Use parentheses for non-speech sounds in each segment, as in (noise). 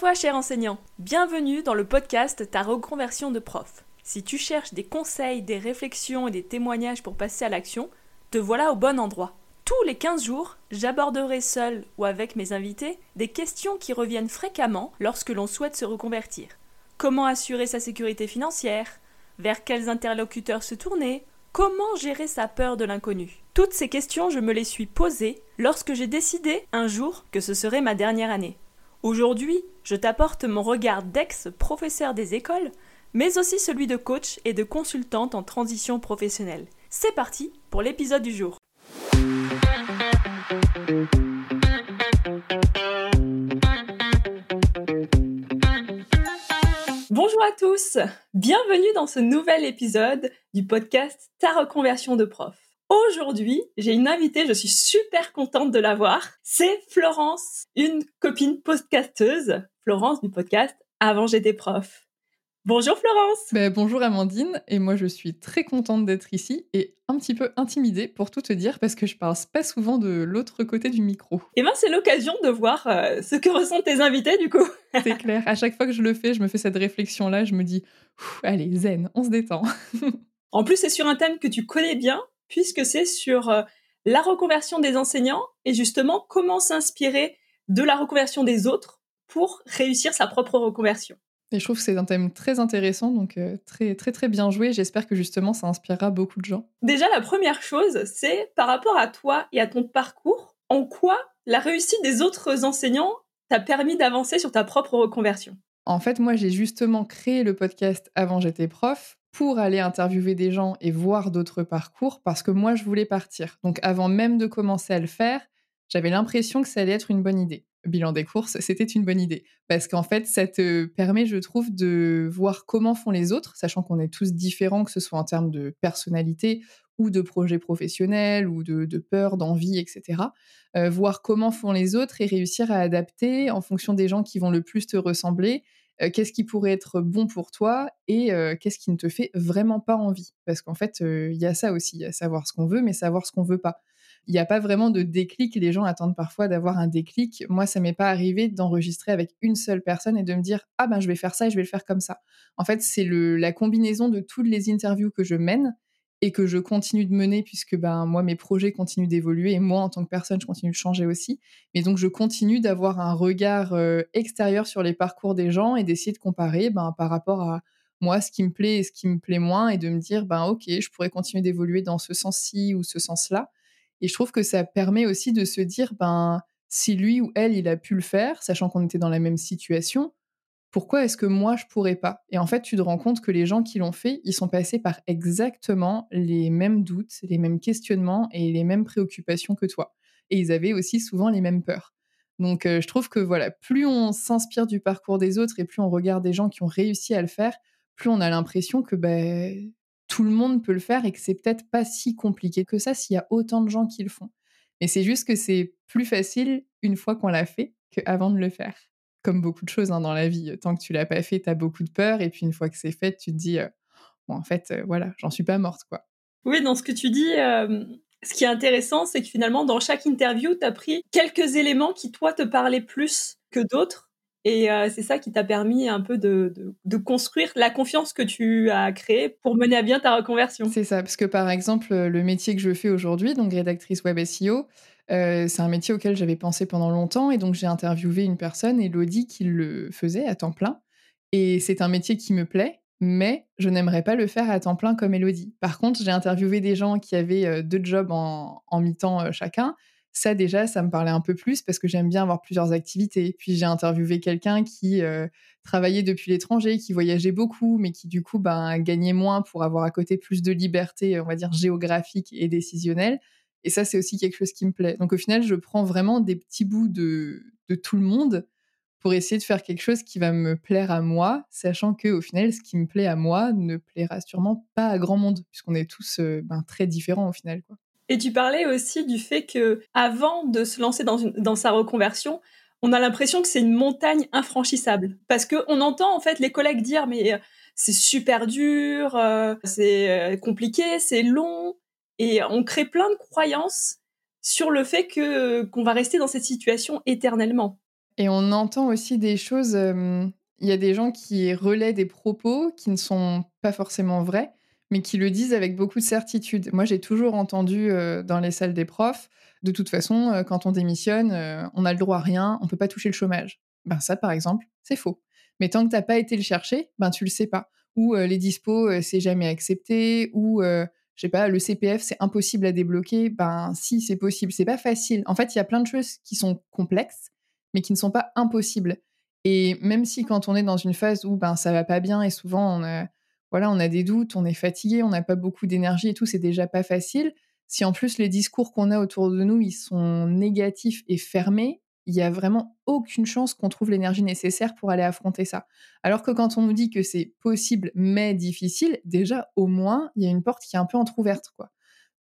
toi, cher enseignant. Bienvenue dans le podcast Ta reconversion de prof. Si tu cherches des conseils, des réflexions et des témoignages pour passer à l'action, te voilà au bon endroit. Tous les 15 jours, j'aborderai seul ou avec mes invités des questions qui reviennent fréquemment lorsque l'on souhaite se reconvertir. Comment assurer sa sécurité financière? Vers quels interlocuteurs se tourner? Comment gérer sa peur de l'inconnu? Toutes ces questions, je me les suis posées lorsque j'ai décidé un jour que ce serait ma dernière année. Aujourd'hui, je t'apporte mon regard d'ex-professeur des écoles, mais aussi celui de coach et de consultante en transition professionnelle. C'est parti pour l'épisode du jour. Bonjour à tous, bienvenue dans ce nouvel épisode du podcast Ta reconversion de prof. Aujourd'hui, j'ai une invitée, je suis super contente de la voir. C'est Florence, une copine podcasteuse. Florence du podcast Avant j'étais prof. Bonjour Florence. Ben, bonjour Amandine, et moi je suis très contente d'être ici et un petit peu intimidée pour tout te dire parce que je parle pas souvent de l'autre côté du micro. Et eh ben c'est l'occasion de voir euh, ce que ressentent tes invités du coup. (laughs) c'est clair, à chaque fois que je le fais, je me fais cette réflexion là, je me dis allez zen, on se détend. (laughs) en plus c'est sur un thème que tu connais bien puisque c'est sur euh, la reconversion des enseignants et justement comment s'inspirer de la reconversion des autres pour réussir sa propre reconversion. Et je trouve que c'est un thème très intéressant, donc euh, très très très bien joué. J'espère que justement ça inspirera beaucoup de gens. Déjà, la première chose, c'est par rapport à toi et à ton parcours, en quoi la réussite des autres enseignants t'a permis d'avancer sur ta propre reconversion? En fait, moi, j'ai justement créé le podcast avant j'étais prof pour aller interviewer des gens et voir d'autres parcours parce que moi, je voulais partir. Donc avant même de commencer à le faire, j'avais l'impression que ça allait être une bonne idée. Bilan des courses, (laughs) c'était une bonne idée. Parce qu'en fait, ça te permet, je trouve, de voir comment font les autres, sachant qu'on est tous différents, que ce soit en termes de personnalité ou de projets professionnels ou de, peur, d'envie, etc. Euh, voir comment font les autres et réussir à adapter en fonction des gens qui vont le plus te ressembler qu'est-ce qui pourrait être bon pour toi et qu'est-ce qui ne te fait vraiment pas envie? Parce qu'en fait, il y a ça aussi, savoir ce qu'on veut, mais savoir ce qu'on veut pas. Il n'y a pas vraiment de déclic. Les gens attendent parfois d'avoir un déclic. Moi, ça m'est pas arrivé d'enregistrer avec une seule personne et de me dire ah ben je vais faire ça et je vais le faire comme ça. En fait, c'est la combinaison de toutes les interviews que je mène et que je continue de mener puisque ben moi mes projets continuent d'évoluer et moi en tant que personne je continue de changer aussi. Mais donc je continue d'avoir un regard euh, extérieur sur les parcours des gens et d'essayer de comparer ben par rapport à moi ce qui me plaît et ce qui me plaît moins et de me dire ben ok je pourrais continuer d'évoluer dans ce sens-ci ou ce sens-là. Et je trouve que ça permet aussi de se dire ben si lui ou elle il a pu le faire sachant qu'on était dans la même situation pourquoi est-ce que moi je pourrais pas? Et en fait, tu te rends compte que les gens qui l'ont fait, ils sont passés par exactement les mêmes doutes, les mêmes questionnements et les mêmes préoccupations que toi. Et ils avaient aussi souvent les mêmes peurs. Donc euh, je trouve que voilà, plus on s'inspire du parcours des autres et plus on regarde des gens qui ont réussi à le faire, plus on a l'impression que ben, tout le monde peut le faire et que c'est peut-être pas si compliqué que ça s'il y a autant de gens qui le font. Mais c'est juste que c'est plus facile une fois qu'on l'a fait qu'avant de le faire comme beaucoup de choses hein, dans la vie, tant que tu l'as pas fait, tu as beaucoup de peur. Et puis une fois que c'est fait, tu te dis, bon, en fait, voilà, j'en suis pas morte, quoi. Oui, dans ce que tu dis, ce qui est intéressant, c'est que finalement, dans chaque interview, tu as pris quelques éléments qui, toi, te parlaient plus que d'autres. Et c'est ça qui t'a permis un peu de, de, construire la confiance que tu as créée pour mener à bien ta reconversion. C'est ça, parce que par exemple, le métier que je fais aujourd'hui, donc rédactrice web SEO, euh, c'est un métier auquel j'avais pensé pendant longtemps et donc j'ai interviewé une personne, Elodie, qui le faisait à temps plein. Et c'est un métier qui me plaît, mais je n'aimerais pas le faire à temps plein comme Elodie. Par contre, j'ai interviewé des gens qui avaient euh, deux jobs en, mi-temps euh, chacun. Ça déjà, ça me parlait un peu plus parce que j'aime bien avoir plusieurs activités. Puis j'ai interviewé quelqu'un qui travaillait depuis l'étranger, qui voyageait beaucoup, mais qui du coup ben, gagnait moins pour avoir à côté plus de liberté, on va dire géographique et décisionnelle. Et ça, c'est aussi quelque chose qui me plaît. Donc au final, je prends vraiment des petits bouts de, tout le monde pour essayer de faire quelque chose qui va me plaire à moi, sachant que au final, ce qui me plaît à moi ne plaira sûrement pas à grand monde, puisqu'on est tous euh, ben, très différents au final. Et tu parlais aussi du fait que avant de se lancer dans sa reconversion, on a l'impression que c'est une montagne infranchissable, parce que on entend en fait les collègues dire mais euh, c'est super dur, euh, c'est compliqué, c'est long. Et on crée plein de croyances sur le fait que qu'on va rester dans cette situation éternellement. Et on entend aussi des choses. Il y a des gens qui relaient des propos qui ne sont pas forcément vrais, mais qui le disent avec beaucoup de certitude. Moi, j'ai toujours entendu dans les salles des profs, de toute façon, quand on démissionne, on a le droit à rien, on peut pas toucher le chômage. Ben ça, par exemple, c'est faux. Mais tant que t'as pas été le chercher, ben tu le sais pas. Ou les dispos, c'est jamais accepté, ou je sais pas, le CPF, c'est impossible à débloquer. Ben si, c'est possible. C'est pas facile. En fait, il y a plein de choses qui sont complexes, mais qui ne sont pas impossibles. Et même si quand on est dans une phase où ben ça va pas bien et souvent on a voilà, on a des doutes, on est fatigué, on n'a pas beaucoup d'énergie et tout, c'est déjà pas facile. Si en plus les discours qu'on a autour de nous, ils sont négatifs et fermés, il y a vraiment aucune chance qu'on trouve l'énergie nécessaire pour aller affronter ça. Alors que quand on nous dit que c'est possible mais difficile, déjà au moins, il y a une porte qui est un peu entrouverte quoi.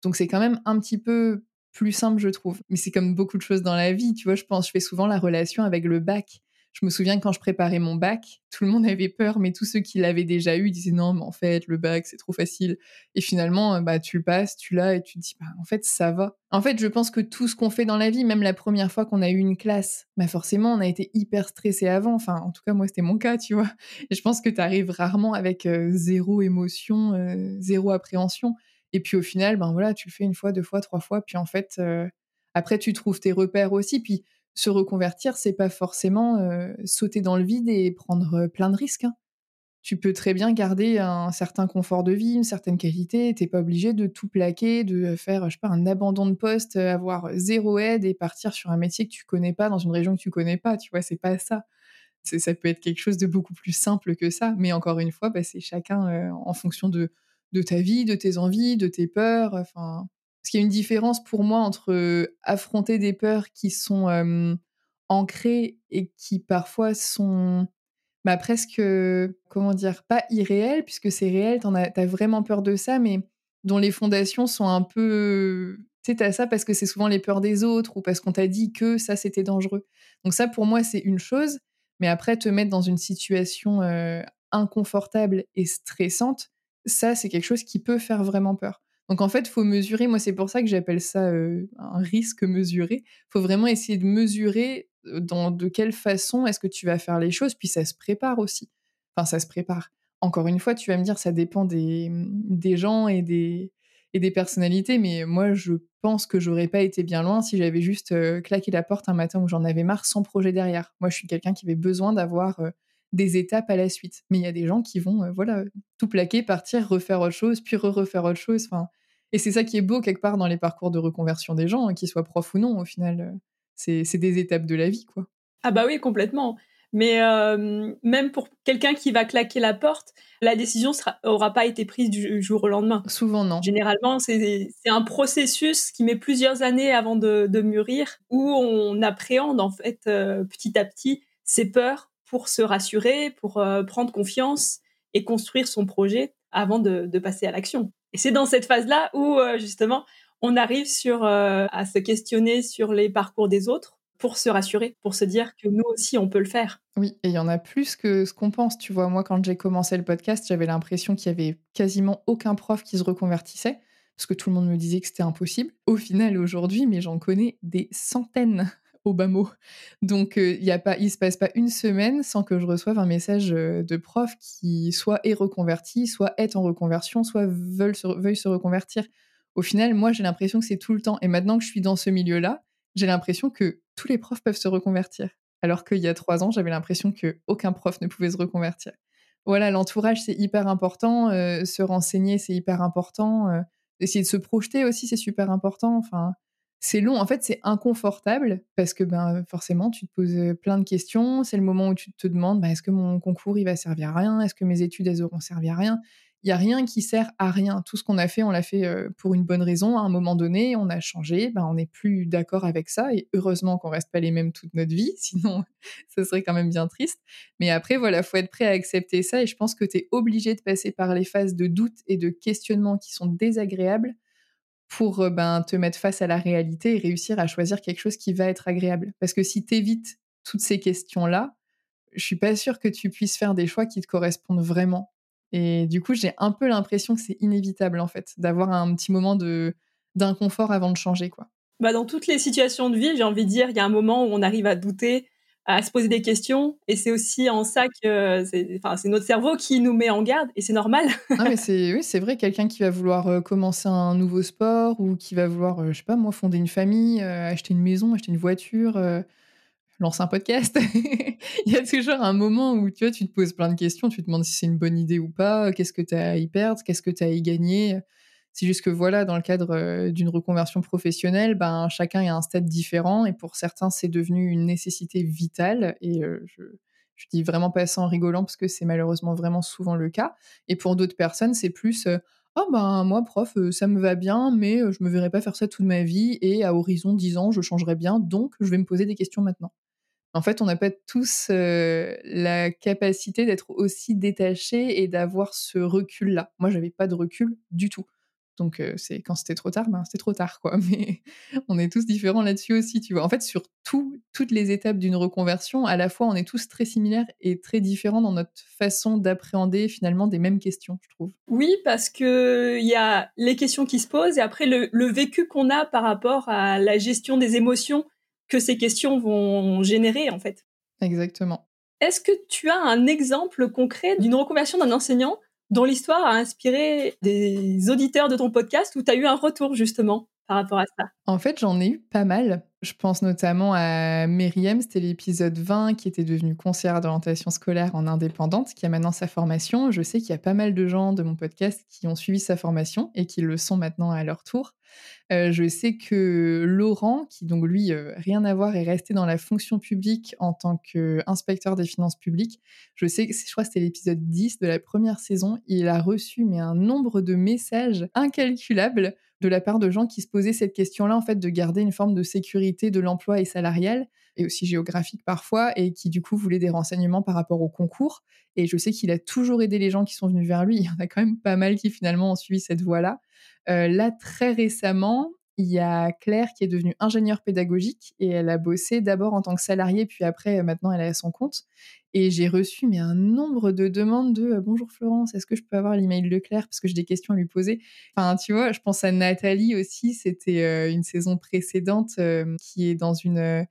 Donc c'est quand même un petit peu plus simple, je trouve. Mais c'est comme beaucoup de choses dans la vie, tu vois, je pense, je fais souvent la relation avec le bac. Je me souviens quand je préparais mon bac, tout le monde avait peur, mais tous ceux qui l'avaient déjà eu disaient non, mais en fait, le bac, c'est trop facile. Et finalement, bah, tu le passes, tu l'as, et tu te dis, bah, en fait, ça va. En fait, je pense que tout ce qu'on fait dans la vie, même la première fois qu'on a eu une classe, bah, forcément, on a été hyper stressé avant. Enfin, en tout cas, moi, c'était mon cas, tu vois. Et je pense que tu arrives rarement avec euh, zéro émotion, euh, zéro appréhension. Et puis au final, ben voilà, tu le fais une fois, deux fois, trois fois, puis en fait, euh, après, tu trouves tes repères aussi. Puis se reconvertir, c'est pas forcément euh, sauter dans le vide et prendre euh, plein de risques. Hein. Tu peux très bien garder un certain confort de vie, une certaine qualité. T'es pas obligé de tout plaquer, de faire, un abandon de poste, avoir zéro aide et partir sur un métier que tu connais pas dans une région que tu connais pas. Tu vois, c'est pas ça. Ça peut être quelque chose de beaucoup plus simple que ça. Mais encore une fois, bah, c'est chacun euh, en fonction de, de ta vie, de tes envies, de tes peurs. Enfin, parce qu'il y a une différence pour moi entre affronter des peurs qui sont ancrées et qui parfois sont bah, presque, comment dire, pas irréelles, puisque c'est réel, as, t'as vraiment peur de ça, mais dont les fondations sont un peu... T'as ça parce que c'est souvent les peurs des autres ou parce qu'on t'a dit que ça, c'était dangereux. Donc ça, pour moi, c'est une chose, mais après, te mettre dans une situation inconfortable et stressante, ça, c'est quelque chose qui peut faire vraiment peur. Donc en fait, il faut mesurer. Moi, c'est pour ça que j'appelle ça un risque mesuré. Il faut vraiment essayer de mesurer dans de quelle façon est-ce que tu vas faire les choses. Puis ça se prépare aussi. Enfin, ça se prépare. Encore une fois, tu vas me dire, ça dépend des, des gens et des, et des personnalités. Mais moi, je pense que j'aurais pas été bien loin si j'avais juste claqué la porte un matin où j'en avais marre sans projet derrière. Moi, je suis quelqu'un qui avait besoin d'avoir des étapes à la suite. Mais il y a des gens qui vont, voilà, tout plaquer, partir, refaire autre chose, puis re-refaire autre chose. Enfin, et c'est ça qui est beau quelque part dans les parcours de reconversion des gens, hein, qu'ils soient profs ou non, au final. Euh, c'est des étapes de la vie, quoi. Ah bah oui, complètement. Mais euh, même pour quelqu'un qui va claquer la porte, la décision n'aura pas été prise du jour au lendemain. Souvent, non. Généralement, c'est un processus qui met plusieurs années avant de, mûrir, où on appréhende en fait euh, petit à petit ses peurs pour se rassurer, pour prendre confiance et construire son projet avant de passer à l'action. Et c'est dans cette phase-là où euh, justement on arrive sur euh, à se questionner sur les parcours des autres pour se rassurer, pour se dire que nous aussi on peut le faire. Oui, et il y en a plus que ce qu'on pense. Tu vois, moi quand j'ai commencé le podcast, j'avais l'impression qu'il y avait quasiment aucun prof qui se reconvertissait parce que tout le monde me disait que c'était impossible. Au final, aujourd'hui, mais j'en connais des centaines mot. Donc, il y a pas, il se passe pas une semaine sans que je reçoive un message de prof qui soit est reconverti, soit est en reconversion, soit veulent se, se reconvertir. Au final, moi, j'ai l'impression que c'est tout le temps. Et maintenant que je suis dans ce milieu-là, j'ai l'impression que tous les profs peuvent se reconvertir. Alors qu'il y a trois ans, j'avais l'impression que aucun prof ne pouvait se reconvertir. Voilà, l'entourage, c'est hyper important. se renseigner, c'est hyper important. essayer de se projeter aussi, c'est super important. Enfin, c'est long. En fait, c'est inconfortable parce que ben, forcément, tu te poses plein de questions. C'est le moment où tu te demandes ben, est-ce que mon concours il va servir à rien? Est-ce que mes études elles auront servi à rien? Il n'y a rien qui sert à rien. Tout ce qu'on a fait, on l'a fait pour une bonne raison. À un moment donné, on a changé. Ben, on n'est plus d'accord avec ça. Et heureusement qu'on reste pas les mêmes toute notre vie. (laughs) Sinon, ce serait quand même bien triste. Mais après, voilà, faut être prêt à accepter ça. Et je pense que tu es obligé de passer par les phases de doute et de questionnement qui sont désagréables pour euh, ben, te mettre face à la réalité et réussir à choisir quelque chose qui va être agréable. Parce que si tu évites toutes ces questions-là, je suis pas sûre que tu puisses faire des choix qui te correspondent vraiment. Et du coup, j'ai un peu l'impression que c'est inévitable, en fait, d'avoir un petit moment de d'inconfort avant de changer, quoi. Bah dans toutes les situations de vie, j'ai envie de dire, il y a un moment où on arrive à douter, à se poser des questions. Et c'est aussi en ça que c'est, notre cerveau qui nous met en garde et c'est normal. ah, c'est, oui, c'est vrai, quelqu'un qui va vouloir euh, commencer un nouveau sport ou qui va vouloir, euh, je sais pas, moi, fonder une famille, euh, acheter une maison, acheter une voiture, lancer un podcast. (laughs) Il y a toujours un moment où tu vois, tu te poses plein de questions, tu te demandes si c'est une bonne idée ou pas, qu'est-ce que tu as à y perdre, qu'est-ce que tu as à y gagner. C'est juste que voilà, dans le cadre euh, d'une reconversion professionnelle, ben, chacun est à un stade différent et pour certains, c'est devenu une nécessité vitale. Et euh, je, dis vraiment pas ça en rigolant parce que c'est malheureusement vraiment souvent le cas. Et pour d'autres personnes, c'est plus euh, oh ben moi prof ça me va bien mais je me verrai pas faire ça toute ma vie et à horizon 10 ans je changerai bien donc je vais me poser des questions maintenant. En fait, on n'a pas tous la capacité d'être aussi détachés et d'avoir ce recul-là. Moi, j'avais pas de recul du tout. Donc, c'est quand c'était trop tard, ben, c'était trop tard, quoi. (laughs) Mais on est tous différents là-dessus aussi, tu vois. En fait, sur toutes les étapes d'une reconversion, à la fois, on est tous très similaires et très différents dans notre façon d'appréhender finalement des mêmes questions, je trouve. Oui, parce que il y a les questions qui se posent et après le, le vécu qu'on a par rapport à la gestion des émotions que ces questions vont générer, en fait. Exactement. Est-ce que tu as un exemple concret d'une reconversion d'un enseignant dont l'histoire a inspiré des auditeurs de ton podcast où tu as eu un retour justement par rapport à ça? En fait, j'en ai eu pas mal. Je pense notamment à Myriam, c'était l'épisode 20 qui était devenue conseillère d'orientation scolaire en indépendante, qui a maintenant sa formation. Je sais qu'il y a pas mal de gens de mon podcast qui ont suivi sa formation et qui le sont maintenant à leur tour. Euh, je sais que Laurent, qui donc lui, euh, rien à voir, est resté dans la fonction publique en tant qu'inspecteur des finances publiques. Je sais je crois que c'était l'épisode 10 de la première saison. Il a reçu mais un nombre de messages incalculables de la part de gens qui se posaient cette question-là, en fait, de garder une forme de sécurité de l'emploi et salarial, et aussi géographique parfois, et qui du coup voulaient des renseignements par rapport au concours. Et je sais qu'il a toujours aidé les gens qui sont venus vers lui. (laughs) Il y en a quand même pas mal qui finalement ont suivi cette voie-là. Euh, là, très récemment, il y a Claire qui est devenue ingénieure pédagogique et elle a bossé d'abord en tant que salariée, puis après, euh, maintenant, elle à son compte. Et j'ai reçu mais un nombre de demandes de euh, bonjour Florence, est-ce que je peux avoir l'email de Claire? Parce que j'ai des questions à lui poser. Enfin, tu vois, je pense à Nathalie aussi. C'était une saison précédente qui est dans une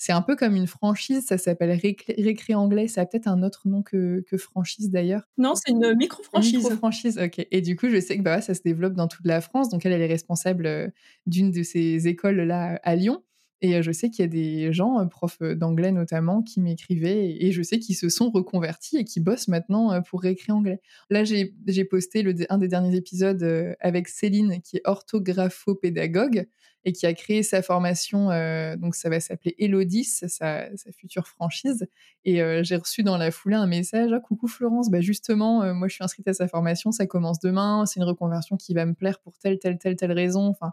c'est un peu comme une franchise, ça s'appelle Récré Anglais. Ça a peut-être un autre nom que, franchise d'ailleurs. Non, c'est une micro-franchise. Micro-franchise, ok. Et du coup, je sais que bah, ça se développe dans toute la France. Donc, elle, elle est responsable euh, d'une de ces écoles-là à Lyon. Et euh, je sais qu'il y a des gens, euh, profs d'anglais notamment, qui m'écrivaient et je sais qu'ils se sont reconvertis et qui bossent maintenant pour réécrire anglais. Là, j'ai posté le, un des derniers épisodes avec Céline, qui est orthographopédagogue et qui a créé sa formation. donc, ça va s'appeler Elodis, sa, sa, future franchise. Et j'ai reçu dans la foulée un message ah, Coucou Florence, bah justement, moi je suis inscrite à sa formation, ça commence demain, c'est une reconversion qui va me plaire pour telle, telle, telle, telle raison. Enfin,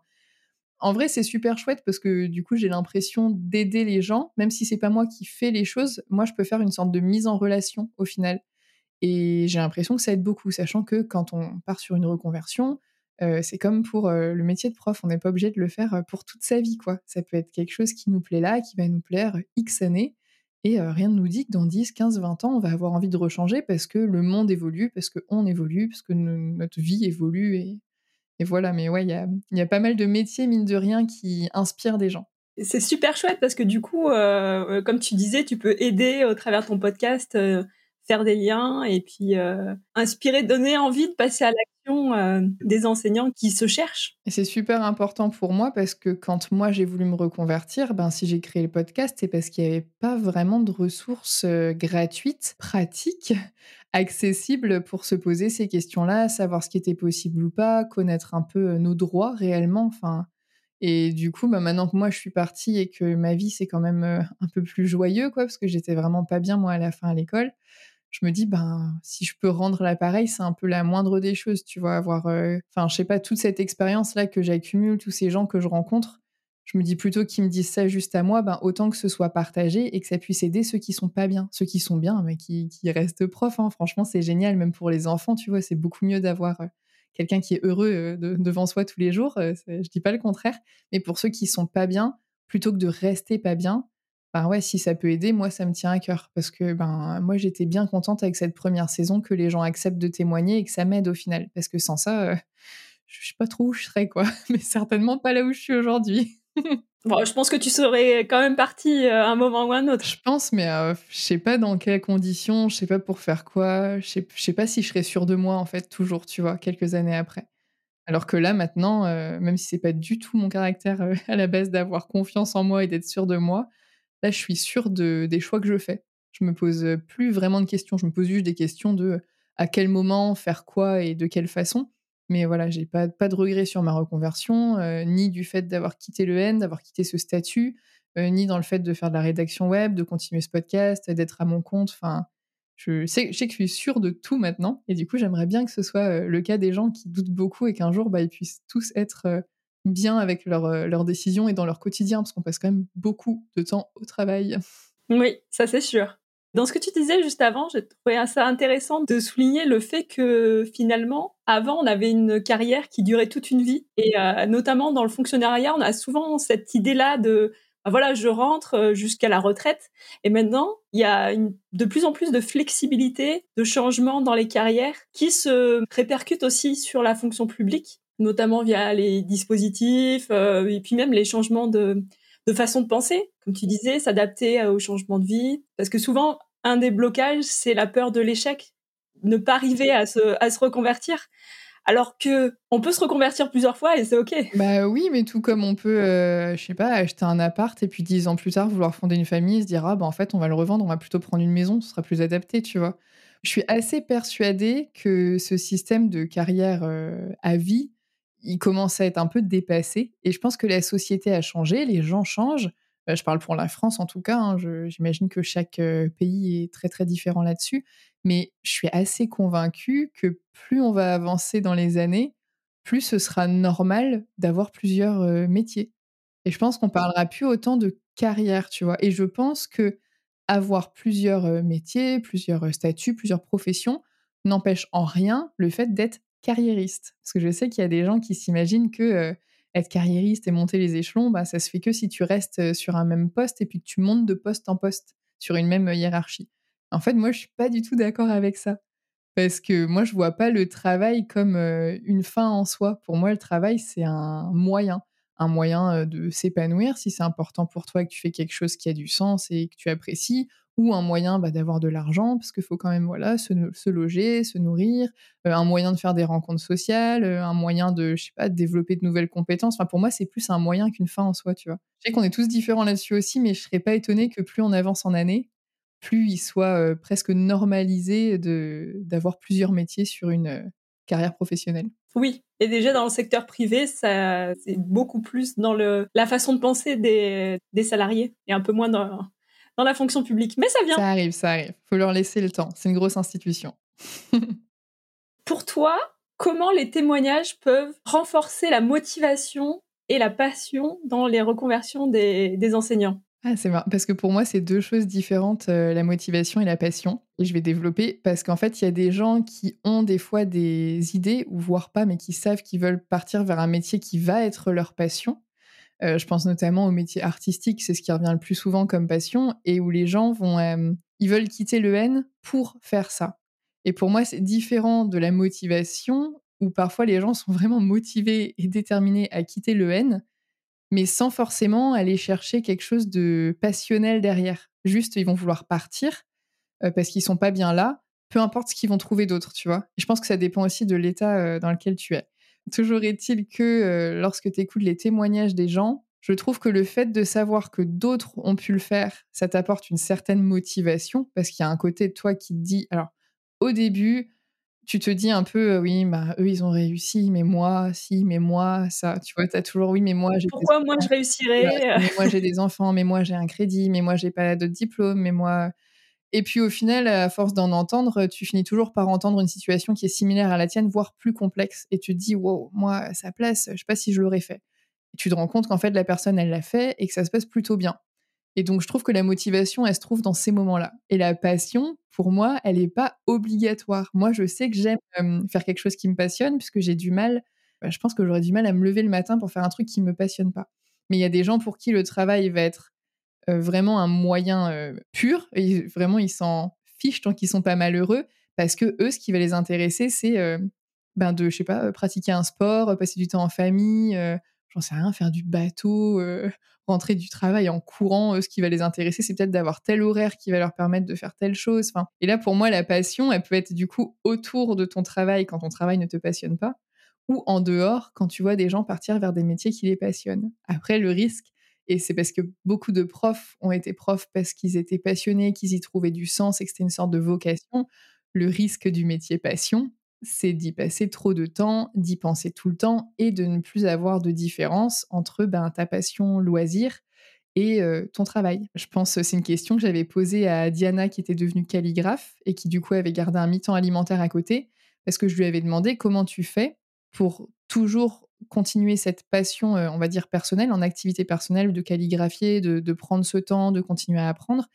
en vrai, c'est super chouette parce que du coup, j'ai l'impression d'aider les gens, même si c'est pas moi qui fais les choses. Moi, je peux faire une sorte de mise en relation au final. Et j'ai l'impression que ça aide beaucoup, sachant que quand on part sur une reconversion, euh, c'est comme pour euh, le métier de prof, on n'est pas obligé de le faire euh, pour toute sa vie, quoi. Ça peut être quelque chose qui nous plaît là, qui va nous plaire X années, et rien ne nous dit que dans 10, 15, 20 ans, on va avoir envie de rechanger parce que le monde évolue, parce qu'on évolue, parce que notre vie évolue, et, et voilà, mais ouais, il y a, pas mal de métiers, mine de rien, qui inspirent des gens. C'est super chouette parce que du coup, euh, comme tu disais, tu peux aider au travers de ton podcast, euh, faire des liens et puis euh, inspirer, donner envie de passer à l'action des enseignants qui se cherchent. C'est super important pour moi parce que quand moi j'ai voulu me reconvertir, ben si j'ai créé le podcast, c'est parce qu'il n'y avait pas vraiment de ressources gratuites, pratiques (laughs) accessible pour se poser ces questions-là, savoir ce qui était possible ou pas, connaître un peu euh, nos droits réellement. Enfin, et du coup, bah, maintenant que moi je suis partie et que ma vie c'est quand même euh, un peu plus joyeux, quoi, parce que j'étais vraiment pas bien moi à la fin à l'école, je me dis ben si je peux rendre l'appareil, c'est un peu la moindre des choses, tu vois, avoir, euh, enfin je sais pas toute cette expérience là que j'accumule, tous ces gens que je rencontre, je me dis plutôt qu'ils me disent ça juste à moi, ben autant que ce soit partagé et que ça puisse aider ceux qui sont pas bien. Ceux qui sont bien, mais qui, restent profs. Hein. Franchement, c'est génial, même pour les enfants, tu vois, c'est beaucoup mieux d'avoir euh, quelqu'un qui est heureux euh, devant soi tous les jours. Je dis pas le contraire. Mais pour ceux qui sont pas bien, plutôt que de rester pas bien, ben ouais, si ça peut aider, moi, ça me tient à cœur. Parce que ben, moi, j'étais bien contente avec cette première saison que les gens acceptent de témoigner et que ça m'aide au final. Parce que sans ça, je sais pas trop où je serais, quoi. (laughs) Mais certainement pas là où je suis aujourd'hui. (laughs) je pense que tu serais quand même parti à un moment ou un autre. Je pense, mais je sais pas dans quelles conditions, je sais pas pour faire quoi, je sais, sais pas si je serais sûre de moi, en fait, toujours, tu vois, quelques années après. Alors que là, maintenant, même si c'est pas du tout mon caractère (laughs) à la base d'avoir confiance en moi et d'être sûre de moi, là, je suis sûre de, des choix que je fais. Je me pose plus vraiment de questions, je me pose juste des questions de à quel moment faire quoi et de quelle façon. Mais voilà, j'ai pas, pas de regrets sur ma reconversion, ni du fait d'avoir quitté le N, d'avoir quitté ce statut, ni dans le fait de faire de la rédaction web, de continuer ce podcast, d'être à mon compte. Enfin, je sais, que je suis sûre de tout maintenant. Et du coup, j'aimerais bien que ce soit le cas des gens qui doutent beaucoup et qu'un jour, bah, ils puissent tous être bien avec leurs décisions et dans leur quotidien, parce qu'on passe quand même beaucoup de temps au travail. Oui, ça c'est sûr. Dans ce que tu disais juste avant, j'ai trouvé assez intéressant de souligner le fait que finalement, avant, on avait une carrière qui durait toute une vie. Et euh, notamment dans le fonctionnariat, on a souvent cette idée-là de bah voilà, je rentre euh, jusqu'à la retraite. Et maintenant, il y a de plus en plus de flexibilité, de changement dans les carrières qui se répercutent aussi sur la fonction publique, notamment via les dispositifs euh, et puis même les changements de, de façon de penser, comme tu disais, s'adapter au changement de vie. Parce que souvent, un des blocages, c'est la peur de l'échec, ne pas arriver à se, à se reconvertir. Alors que on peut se reconvertir plusieurs fois et c'est ok. Bah oui, mais tout comme on peut, euh, je sais pas, acheter un appart et puis dix ans plus tard vouloir fonder une famille et se dire ah bah en fait on va le revendre, on va plutôt prendre une maison, ce sera plus adapté, tu vois. Je suis assez persuadée que ce système de carrière euh, à vie, il commence à être un peu dépassé et je pense que la société a changé, les gens changent. Bah, je parle pour la France en tout cas, hein, j'imagine que chaque pays est très très différent là-dessus, mais je suis assez convaincue que plus on va avancer dans les années, plus ce sera normal d'avoir plusieurs métiers. Et je pense qu'on parlera plus autant de carrière, tu vois. Et je pense que avoir plusieurs métiers, plusieurs statuts, plusieurs professions n'empêche en rien le fait d'être carriériste. Parce que je sais qu'il y a des gens qui s'imaginent que être carriériste et monter les échelons, bah, ça se fait que si tu restes sur un même poste et puis que tu montes de poste en poste sur une même hiérarchie. En fait, moi, je suis pas du tout d'accord avec ça. Parce que moi, je vois pas le travail comme une fin en soi. Pour moi, le travail, c'est un moyen. Un moyen de s'épanouir si c'est important pour toi que tu fais quelque chose qui a du sens et que tu apprécies, ou un moyen bah, d'avoir de l'argent, parce qu'il faut quand même voilà, se, loger, se nourrir, euh, un moyen de faire des rencontres sociales, euh, un moyen de, je sais pas, de développer de nouvelles compétences. Enfin, pour moi, c'est plus un moyen qu'une fin en soi, tu vois. Je sais qu'on est tous différents là-dessus aussi, mais je serais pas étonnée que plus on avance en année, plus il soit euh, presque normalisé d'avoir plusieurs métiers sur une carrière professionnelle. Oui, et déjà dans le secteur privé, ça c'est beaucoup plus dans le, la façon de penser des, des salariés et un peu moins dans, dans la fonction publique. Mais ça vient. Ça arrive, ça arrive. Faut leur laisser le temps. C'est une grosse institution. (laughs) Pour toi, comment les témoignages peuvent renforcer la motivation et la passion dans les reconversions des, enseignants? Ah, c'est marrant, parce que pour moi, c'est deux choses différentes, euh, la motivation et la passion. Et je vais développer, parce qu'en fait, il y a des gens qui ont des fois des idées, ou voire pas, mais qui savent qu'ils veulent partir vers un métier qui va être leur passion. Euh, je pense notamment au métier artistique, c'est ce qui revient le plus souvent comme passion, et où les gens vont, ils veulent quitter le N pour faire ça. Et pour moi, c'est différent de la motivation, où parfois les gens sont vraiment motivés et déterminés à quitter le N, mais sans forcément aller chercher quelque chose de passionnel derrière. Juste, ils vont vouloir partir parce qu'ils sont pas bien là, peu importe ce qu'ils vont trouver d'autre, tu vois. Et je pense que ça dépend aussi de l'état dans lequel tu es. Toujours est-il que euh, lorsque tu écoutes les témoignages des gens, je trouve que le fait de savoir que d'autres ont pu le faire, ça t'apporte une certaine motivation parce qu'il y a un côté de toi qui te dit, alors au début, tu te dis un peu, euh, oui, bah, eux, ils ont réussi, mais moi, si, mais moi, ça, tu vois, tu as toujours, oui, mais moi, j'ai. Pourquoi moi, je réussirais? Mais moi, j'ai des enfants, mais moi, j'ai un crédit, mais moi, j'ai pas de diplôme, mais moi. Et puis au final, à force d'en entendre, tu finis toujours par entendre une situation qui est similaire à la tienne, voire plus complexe. Et tu te dis, wow, moi, à sa place, je sais pas si je l'aurais fait. Et tu te rends compte qu'en fait, la personne, elle l'a fait et que ça se passe plutôt bien. Et donc, je trouve que la motivation, elle se trouve dans ces moments-là. Et la passion, pour moi, elle n'est pas obligatoire. Moi, je sais que j'aime faire quelque chose qui me passionne, puisque j'ai du mal, bah, je pense que j'aurais du mal à me lever le matin pour faire un truc qui me passionne pas. Mais il y a des gens pour qui le travail va être euh, vraiment un moyen euh, pur. Et vraiment, ils s'en fichent tant qu'ils sont pas malheureux, parce que eux, ce qui va les intéresser, c'est euh, ben de, je sais pas, pratiquer un sport, passer du temps en famille, j'en sais rien, faire du bateau, rentrer du travail en courant. ce qui va les intéresser, c'est peut-être d'avoir tel horaire qui va leur permettre de faire telle chose. Enfin, et là, pour moi, la passion, elle peut être du coup autour de ton travail quand ton travail ne te passionne pas, ou en dehors quand tu vois des gens partir vers des métiers qui les passionnent. Après, le risque, et c'est parce que beaucoup de profs ont été profs parce qu'ils étaient passionnés, qu'ils y trouvaient du sens et que c'était une sorte de vocation. Le risque du métier passion, c'est d'y passer trop de temps, d'y penser tout le temps et de ne plus avoir de différence entre ben, ta passion loisir et ton travail. Je pense c'est une question que j'avais posée à Diana qui était devenue calligraphe et qui du coup avait gardé un mi-temps alimentaire à côté parce que je lui avais demandé comment tu fais pour toujours continuer cette passion, on va dire personnelle, en activité personnelle, de calligraphier, de, prendre ce temps, de continuer à apprendre,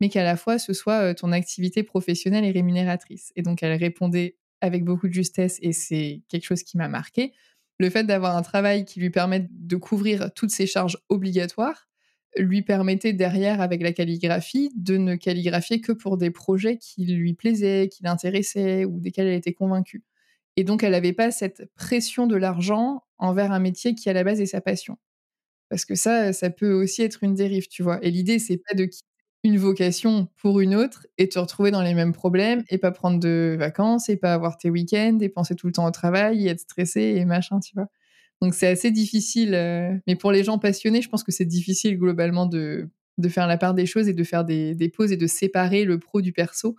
mais qu'à la fois ce soit ton activité professionnelle et rémunératrice. Et donc elle répondait avec beaucoup de justesse et c'est quelque chose qui m'a marqué. Le fait d'avoir un travail qui lui permette de couvrir toutes ses charges obligatoires lui permettait derrière, avec la calligraphie, de ne calligraphier que pour des projets qui lui plaisaient, qui l'intéressaient ou desquels elle était convaincue. Et donc, elle n'avait pas cette pression de l'argent envers un métier qui, à la base, est sa passion. Parce que ça, ça peut aussi être une dérive, tu vois. Et l'idée, c'est pas de quitter une vocation pour une autre et te retrouver dans les mêmes problèmes et pas prendre de vacances et pas avoir tes week-ends et penser tout le temps au travail et être stressé et machin, tu vois. Donc c'est assez difficile. Euh, mais pour les gens passionnés, je pense que c'est difficile globalement de, de faire la part des choses et de faire des, des pauses et de séparer le pro du perso.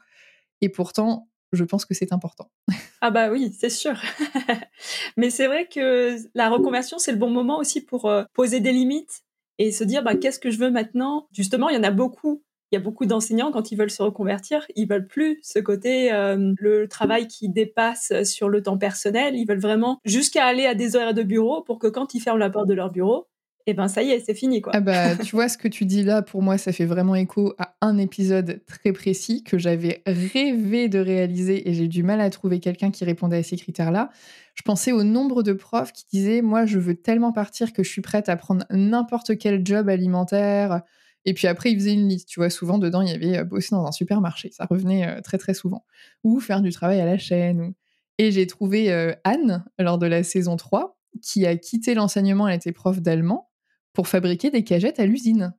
Et pourtant, je pense que c'est important. (laughs) Ah bah oui, c'est sûr. (laughs) mais c'est vrai que la reconversion, c'est le bon moment aussi pour euh, poser des limites et se dire bah, qu'est-ce que je veux maintenant? Justement, il y en a beaucoup il y a beaucoup d'enseignants quand ils veulent se reconvertir, ils veulent plus ce côté euh, le travail qui dépasse sur le temps personnel. Ils veulent vraiment jusqu'à aller à des horaires de bureau pour que quand ils ferment la porte de leur bureau, eh ben ça y est, c'est fini quoi. Ah bah tu vois ce que tu dis là pour moi ça fait vraiment écho à un épisode très précis que j'avais rêvé de réaliser et j'ai du mal à trouver quelqu'un qui répondait à ces critères-là. Je pensais au nombre de profs qui disaient moi je veux tellement partir que je suis prête à prendre n'importe quel job alimentaire, et puis après, il faisait une liste. Tu vois, souvent dedans, il y avait euh, bosser dans un supermarché. Ça revenait euh, très très souvent. Ou faire du travail à la chaîne. Et j'ai trouvé euh, Anne lors de la saison 3 qui a quitté l'enseignement. Elle était prof d'allemand pour fabriquer des cagettes à l'usine.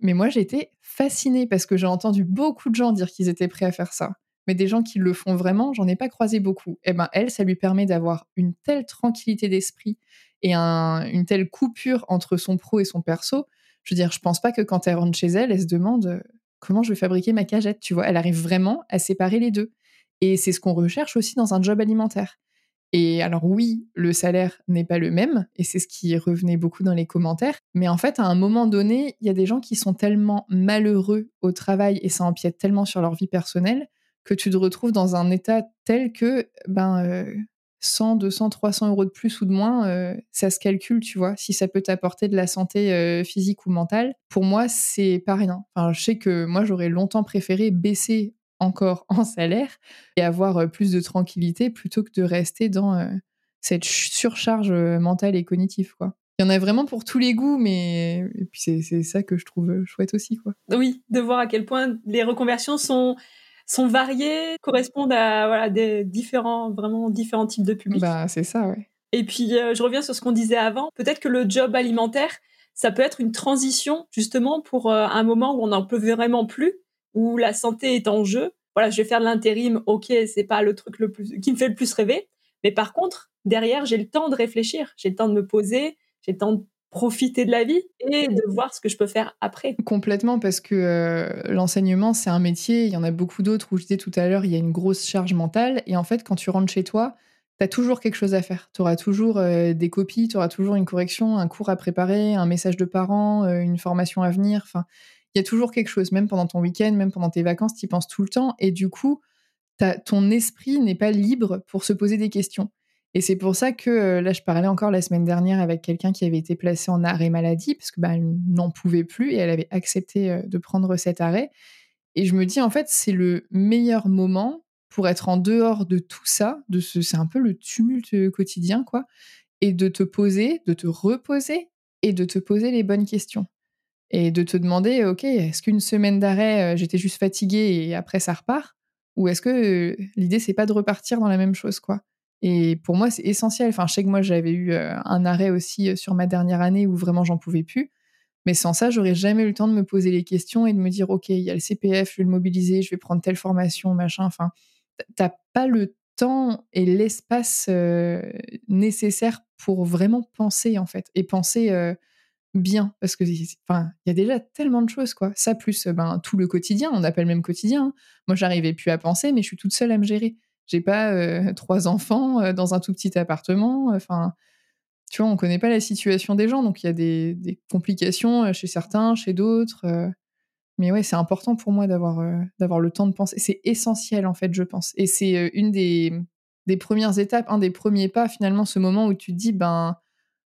Mais moi, j'étais fascinée parce que j'ai entendu beaucoup de gens dire qu'ils étaient prêts à faire ça. Mais des gens qui le font vraiment, j'en ai pas croisé beaucoup. Et eh ben elle, ça lui permet d'avoir une telle tranquillité d'esprit et une telle coupure entre son pro et son perso je veux dire, je pense pas que quand elle rentre chez elle, elle se demande euh, comment je vais fabriquer ma cagette. Tu vois, elle arrive vraiment à séparer les deux. Et c'est ce qu'on recherche aussi dans un job alimentaire. Et alors oui, le salaire n'est pas le même, et c'est ce qui revenait beaucoup dans les commentaires, mais en fait, à un moment donné, il y a des gens qui sont tellement malheureux au travail et ça empiète tellement sur leur vie personnelle que tu te retrouves dans un état tel que ben, euh, 100, 200, 300 euros de plus ou de moins, euh, ça se calcule, tu vois. Si ça peut t'apporter de la santé euh, physique ou mentale, pour moi, c'est pas rien. Enfin, je sais que moi, j'aurais longtemps préféré baisser encore en salaire et avoir plus de tranquillité plutôt que de rester dans cette surcharge mentale et cognitive, quoi. Il y en a vraiment pour tous les goûts, mais et puis c'est ça que je trouve chouette aussi, quoi. Oui, de voir à quel point les reconversions sont sont variés, correspondent à voilà, des différents, vraiment différents types de publics. Bah, c'est ça, ouais. Et puis, euh, je reviens sur ce qu'on disait avant. Peut-être que le job alimentaire, ça peut être une transition, justement, pour euh, un moment où on n'en peut vraiment plus, où la santé est en jeu. Voilà, je vais faire de l'intérim, ok, c'est pas le truc le plus, qui me fait le plus rêver. Mais par contre, derrière, j'ai le temps de réfléchir, j'ai le temps de me poser, j'ai le temps de profiter de la vie et de voir ce que je peux faire après. Complètement, parce que euh, l'enseignement, c'est un métier, il y en a beaucoup d'autres où je disais tout à l'heure, il y a une grosse charge mentale, et en fait, quand tu rentres chez toi, tu as toujours quelque chose à faire. Tu auras toujours euh, des copies, tu auras toujours une correction, un cours à préparer, un message de parents, euh, une formation à venir, enfin, il y a toujours quelque chose, même pendant ton week-end, même pendant tes vacances, tu y penses tout le temps, et du coup, ton esprit n'est pas libre pour se poser des questions. Et c'est pour ça que euh, là, je parlais encore la semaine dernière avec quelqu'un qui avait été placé en arrêt maladie parce que bah, n'en pouvait plus et elle avait accepté euh, de prendre cet arrêt. Et je me dis en fait, c'est le meilleur moment pour être en dehors de tout ça, de ce, c'est un peu le tumulte quotidien quoi, et de te poser, de te reposer et de te poser les bonnes questions et de te demander, ok, est-ce qu'une semaine d'arrêt, euh, j'étais juste fatiguée et après ça repart, ou est-ce que l'idée c'est pas de repartir dans la même chose quoi? Et pour moi, c'est essentiel. Enfin, je sais que moi, j'avais eu un arrêt aussi sur ma dernière année où vraiment j'en pouvais plus. Mais sans ça, j'aurais jamais eu le temps de me poser les questions et de me dire, OK, il y a le CPF, je vais le mobiliser, je vais prendre telle formation, machin. Enfin, t'as pas le temps et l'espace nécessaire pour vraiment penser, en fait. Et penser bien. Parce que, enfin, il y a déjà tellement de choses, quoi. Ça, plus ben, tout le quotidien, on appelle même quotidien. Hein. Moi, j'arrivais plus à penser, mais je suis toute seule à me gérer. J'ai pas trois enfants dans un tout petit appartement. Enfin, tu vois, on connaît pas la situation des gens, donc il y a des, complications chez certains, chez d'autres. mais ouais, c'est important pour moi d'avoir d'avoir le temps de penser. C'est essentiel, en fait, je pense. Et c'est une des, des premières étapes, un des premiers pas, finalement, ce moment où tu te dis, ben,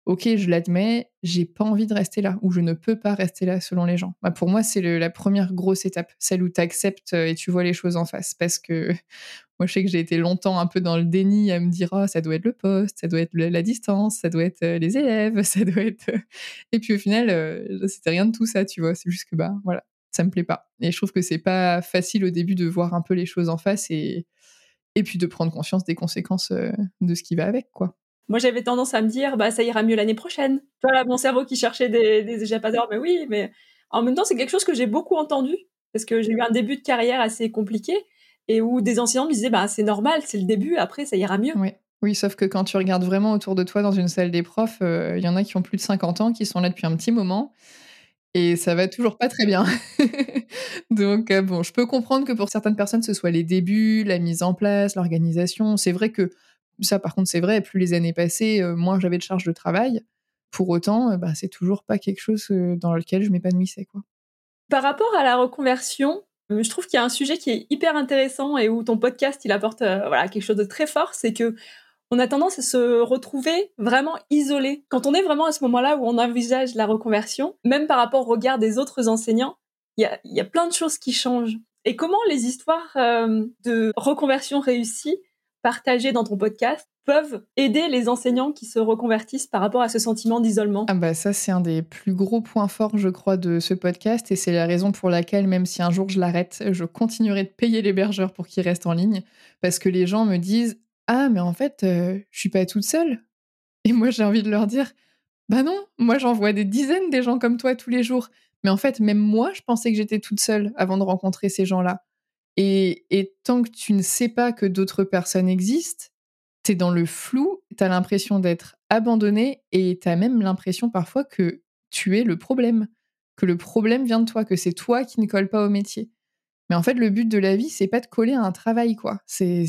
ok, je l'admets, j'ai pas envie de rester là, ou je ne peux pas rester là selon les gens. Bah, pour moi, c'est la première grosse étape, celle où tu acceptes et tu vois les choses en face. Parce que (laughs) moi, je sais que j'ai été longtemps un peu dans le déni à me dire, oh, ça doit être le poste, ça doit être la distance, ça doit être euh, les élèves, (laughs) ça doit être. Euh. Et puis au final, euh, c'était rien de tout ça, tu vois. C'est juste que, bah, voilà, ça me plaît pas. Et je trouve que c'est pas facile au début de voir un peu les choses en face et, et puis de prendre conscience des conséquences de ce qui va avec, quoi. Moi, j'avais tendance à me dire, bah, ça ira mieux l'année prochaine. Voilà, mon cerveau qui cherchait des, des échappatoires, mais oui, mais en même temps, c'est quelque chose que j'ai beaucoup entendu parce que j'ai eu un début de carrière assez compliqué et où des enseignants me disaient, bah, c'est normal, c'est le début, après, ça ira mieux. Oui. Oui, sauf que quand tu regardes vraiment autour de toi dans une salle des profs, euh, il y en a qui ont plus de 50 ans, qui sont là depuis un petit moment, et ça va toujours pas très bien. (laughs) Donc, euh, bon, je peux comprendre que pour certaines personnes, ce soit les débuts, la mise en place, l'organisation. C'est vrai que ça, par contre, c'est vrai, plus les années passaient, euh, moins j'avais de charge de travail. Pour autant, euh, bah, c'est toujours pas quelque chose euh, dans lequel je m'épanouissais. Quoi. Par rapport à la reconversion, je trouve qu'il y a un sujet qui est hyper intéressant et où ton podcast il apporte voilà quelque chose de très fort, c'est que on a tendance à se retrouver vraiment isolé. Quand on est vraiment à ce moment-là où on envisage la reconversion, même par rapport au regard des autres enseignants, il y a, y a, plein de choses qui changent. Et comment les histoires de reconversion réussie partagés dans ton podcast peuvent aider les enseignants qui se reconvertissent par rapport à ce sentiment d'isolement ah bah Ça, c'est un des plus gros points forts, je crois, de ce podcast. Et c'est la raison pour laquelle, même si un jour je l'arrête, je continuerai de payer l'hébergeur pour qu'il reste en ligne. Parce que les gens me disent Ah, mais en fait, euh, je suis pas toute seule. Et moi, j'ai envie de leur dire Bah non, moi, j'en vois des dizaines des gens comme toi tous les jours. Mais en fait, même moi, je pensais que j'étais toute seule avant de rencontrer ces gens-là. Et, tant que tu ne sais pas que d'autres personnes existent, tu es dans le flou, tu as l'impression d'être abandonné et tu as même l'impression parfois que tu es le problème, que le problème vient de toi, que c'est toi qui ne colle pas au métier. Mais en fait, le but de la vie, c'est pas de coller à un travail, quoi. C'est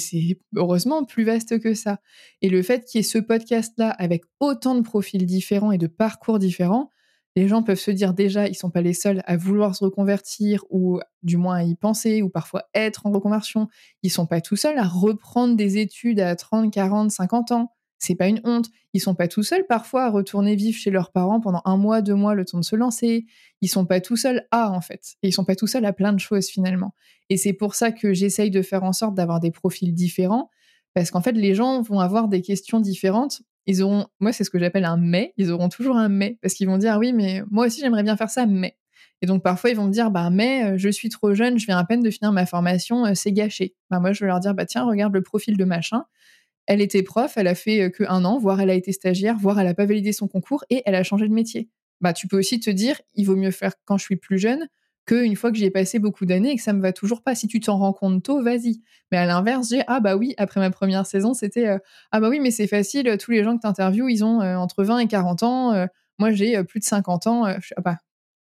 heureusement plus vaste que ça. Et le fait qu'il y ait ce podcast-là avec autant de profils différents et de parcours différents, les gens peuvent se dire déjà, ils sont pas les seuls à vouloir se reconvertir ou du moins à y penser ou parfois être en reconversion. Ils sont pas tout seuls à reprendre des études à 30, 40, 50 ans. C'est pas une honte. Ils sont pas tout seuls parfois à retourner vivre chez leurs parents pendant un mois, deux mois, le temps de se lancer. Ils sont pas tout seuls à, en fait. Et ils sont pas tout seuls à plein de choses finalement. Et c'est pour ça que j'essaye de faire en sorte d'avoir des profils différents. Parce qu'en fait, les gens vont avoir des questions différentes ils auront, moi c'est ce que j'appelle un mais, ils auront toujours un mais, parce qu'ils vont dire oui mais moi aussi j'aimerais bien faire ça, mais. Et donc parfois ils vont me dire bah mais euh, je suis trop jeune, je viens à peine de finir ma formation, euh, c'est gâché. Bah moi je vais leur dire bah tiens regarde le profil de machin, elle était prof, elle a fait euh, que un an, voire elle a été stagiaire, voire elle a pas validé son concours et elle a changé de métier. Bah tu peux aussi te dire il vaut mieux faire quand je suis plus jeune qu'une fois que j'y ai passé beaucoup d'années et que ça me va toujours pas. Si tu t'en rends compte tôt, vas-y. Mais à l'inverse, j'ai ah bah oui, après ma première saison, c'était euh, ah bah oui, mais c'est facile, tous les gens que tu interviews, ils ont euh, entre 20 et 40 ans. Euh, moi, j'ai plus de 50 ans. Je, ah bah,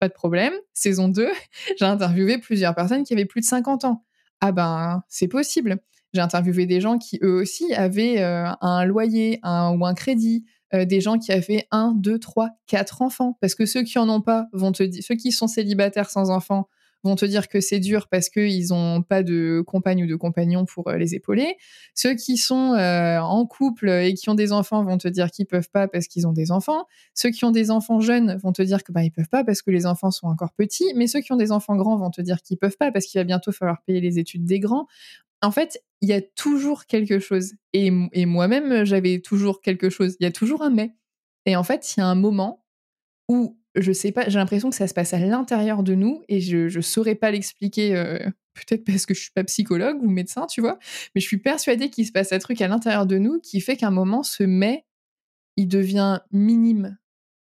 pas de problème. Saison 2, (laughs) j'ai interviewé plusieurs personnes qui avaient plus de 50 ans. Ah ben, c'est possible. J'ai interviewé des gens qui, eux aussi, avaient un loyer un, ou un crédit, euh, des gens qui avaient un, deux, trois, quatre enfants. Parce que ceux qui en ont pas vont te dire, ceux qui sont célibataires sans enfants vont te dire que c'est dur parce qu'ils n'ont pas de compagne ou de compagnon pour euh, les épauler. Ceux qui sont euh, en couple et qui ont des enfants vont te dire qu'ils peuvent pas parce qu'ils ont des enfants. Ceux qui ont des enfants jeunes vont te dire que bah ils peuvent pas parce que les enfants sont encore petits. Mais ceux qui ont des enfants grands vont te dire qu'ils peuvent pas parce qu'il va bientôt falloir payer les études des grands. En fait, il y a toujours quelque chose. Et, moi-même, j'avais toujours quelque chose. Il y a toujours un mais. Et en fait, il y a un moment où je sais pas, j'ai l'impression que ça se passe à l'intérieur de nous et je ne saurais pas l'expliquer euh, (laughs) peut-être parce que je suis pas psychologue ou médecin, tu vois, mais je suis persuadée qu'il se passe un truc à l'intérieur de nous qui fait qu'un moment, ce mais, il devient minime.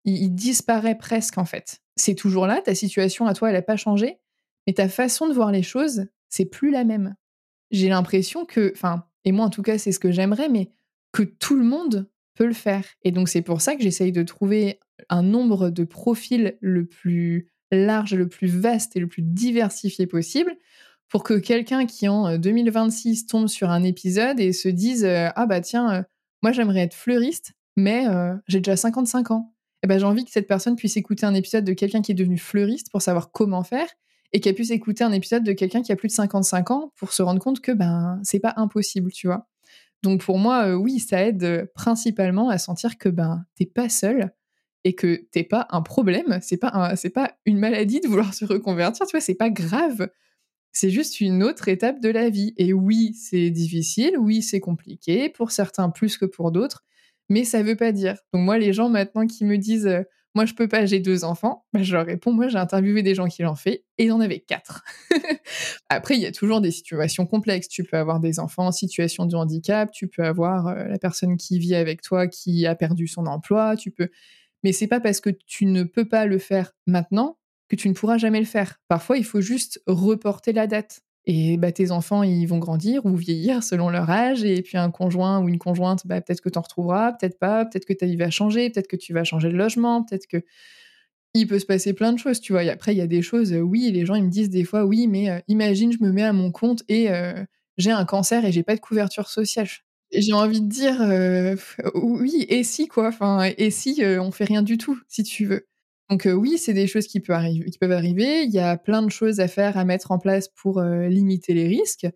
Il, disparaît presque, en fait. C'est toujours là, ta situation à toi, elle n'a pas changé, mais ta façon de voir les choses, c'est plus la même. J'ai l'impression que, enfin, et moi en tout cas, c'est ce que j'aimerais, mais que tout le monde peut le faire. Et donc, c'est pour ça que j'essaye de trouver un nombre de profils le plus large, le plus vaste et le plus diversifié possible pour que quelqu'un qui en 2026 tombe sur un épisode et se dise ah bah tiens moi j'aimerais être fleuriste mais j'ai déjà 55 ans. Et ben j'ai envie que cette personne puisse écouter un épisode de quelqu'un qui est devenu fleuriste pour savoir comment faire et qu'elle puisse écouter un épisode de quelqu'un qui a plus de 55 ans pour se rendre compte que ben c'est pas impossible, tu vois. Donc pour moi oui, ça aide principalement à sentir que ben t'es pas seul et que t'es pas un problème, c'est pas c'est pas une maladie de vouloir se reconvertir, tu vois, c'est pas grave. C'est juste une autre étape de la vie. Et oui, c'est difficile, oui, c'est compliqué, pour certains plus que pour d'autres, mais ça veut pas dire. Donc moi, les gens maintenant qui me disent euh, moi je peux pas, j'ai deux enfants, bah, je leur réponds moi j'ai interviewé des gens qui l'ont fait et ils en avaient quatre. (laughs) Après, il y a toujours des situations complexes. Tu peux avoir des enfants en situation de handicap, tu peux avoir euh, la personne qui vit avec toi qui a perdu son emploi, tu peux mais c'est pas parce que tu ne peux pas le faire maintenant que tu ne pourras jamais le faire. Parfois, il faut juste reporter la date. Et bah, tes enfants, ils vont grandir ou vieillir (laughs) selon leur âge. Et puis un conjoint ou une conjointe, bah, peut-être que tu en retrouveras, peut-être pas, peut-être que ta vie va changer, peut-être que tu vas changer de logement, peut-être que... Il peut se passer plein de choses, tu vois. Après, il y a des choses, euh, oui, les gens, me disent des fois, oui, mais euh, imagine, je me mets à mon compte et euh, j'ai un cancer et j'ai pas de couverture sociale. J'ai envie de dire, oui, et si, quoi. Enfin, et si on fait rien du tout, si tu veux. Donc oui, c'est des choses qui, peuvent arriver. Il y a plein de choses à faire, à mettre en place pour limiter les risques.